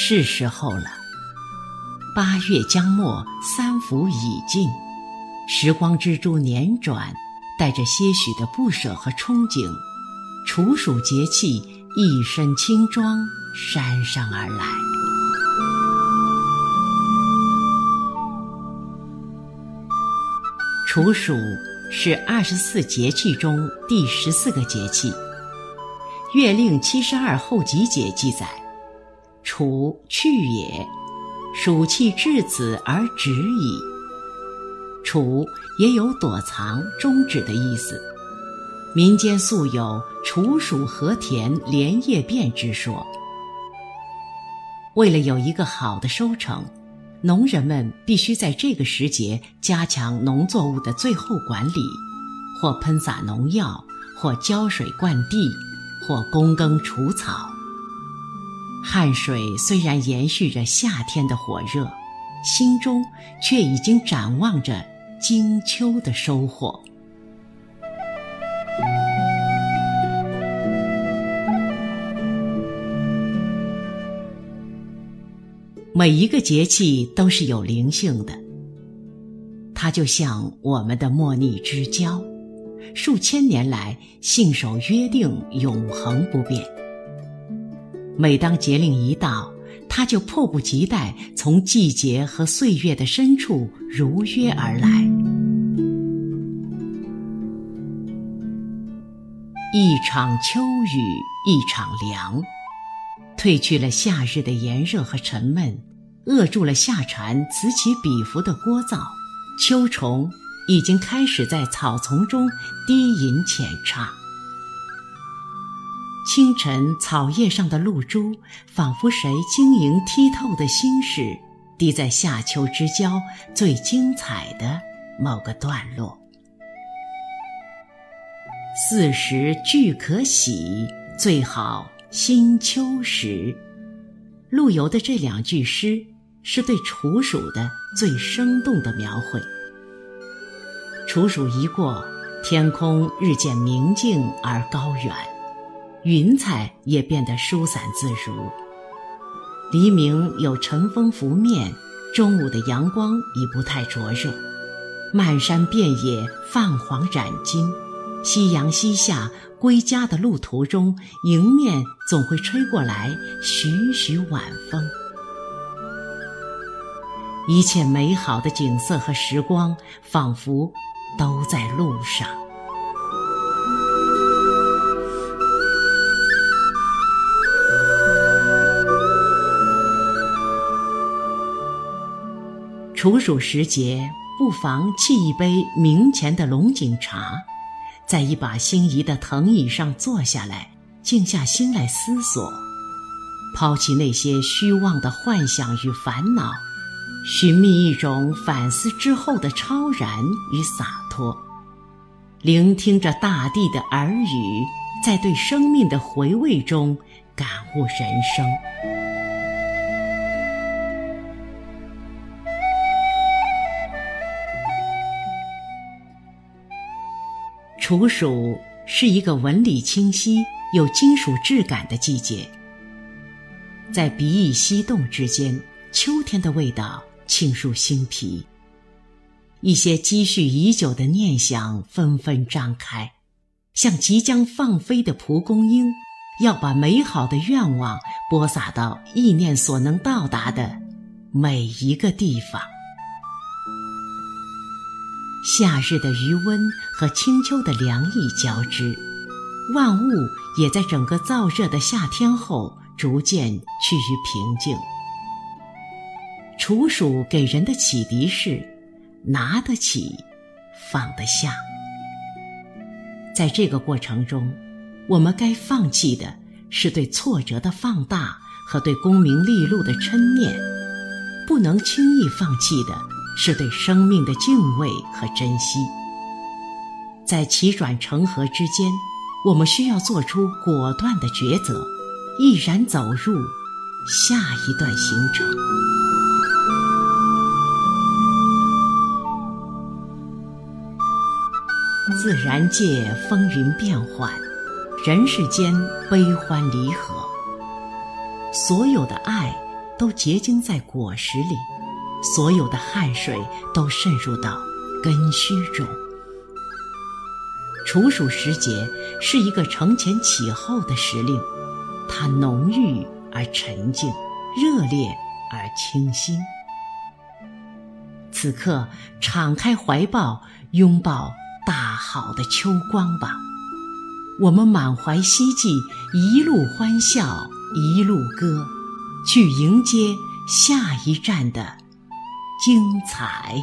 是时候了。八月将末，三伏已尽，时光之珠年转，带着些许的不舍和憧憬，处暑节气一身轻装姗姗而来。处暑是二十四节气中第十四个节气，《月令七十二候集解》记载：“处去也。”暑气至此而止矣。处也有躲藏、终止的意思。民间素有“处暑和田连夜变”之说。为了有一个好的收成，农人们必须在这个时节加强农作物的最后管理，或喷洒农药，或浇水灌地，或躬耕除草。汗水虽然延续着夏天的火热，心中却已经展望着金秋的收获。每一个节气都是有灵性的，它就像我们的莫逆之交，数千年来信守约定，永恒不变。每当节令一到，他就迫不及待从季节和岁月的深处如约而来。一场秋雨一场凉，褪去了夏日的炎热和沉闷，扼住了夏蝉此起彼伏的聒噪。秋虫已经开始在草丛中低吟浅唱。清晨，草叶上的露珠，仿佛谁晶莹剔透的心事，滴在夏秋之交最精彩的某个段落。四时俱可喜，最好新秋时。陆游的这两句诗，是对处暑的最生动的描绘。处暑一过，天空日渐明净而高远。云彩也变得疏散自如，黎明有晨风拂面，中午的阳光已不太灼热，漫山遍野泛黄染金。夕阳西下，归家的路途中，迎面总会吹过来徐徐晚风。一切美好的景色和时光，仿佛都在路上。处暑时节，不妨沏一杯明前的龙井茶，在一把心仪的藤椅上坐下来，静下心来思索，抛弃那些虚妄的幻想与烦恼，寻觅一种反思之后的超然与洒脱，聆听着大地的耳语，在对生命的回味中感悟人生。处暑是一个纹理清晰、有金属质感的季节，在鼻翼翕动之间，秋天的味道沁入心脾。一些积蓄已久的念想纷纷张开，像即将放飞的蒲公英，要把美好的愿望播撒到意念所能到达的每一个地方。夏日的余温和清秋的凉意交织，万物也在整个燥热的夏天后逐渐趋于平静。处暑给人的启迪是：拿得起，放得下。在这个过程中，我们该放弃的是对挫折的放大和对功名利禄的嗔念，不能轻易放弃的。是对生命的敬畏和珍惜，在起转成合之间，我们需要做出果断的抉择，毅然走入下一段行程。自然界风云变幻，人世间悲欢离合，所有的爱都结晶在果实里，所有的汗水都渗入到根须中。处暑时节是一个承前启后的时令，它浓郁而沉静，热烈而清新。此刻，敞开怀抱，拥抱大好的秋光吧。我们满怀希冀，一路欢笑，一路歌，去迎接下一站的精彩。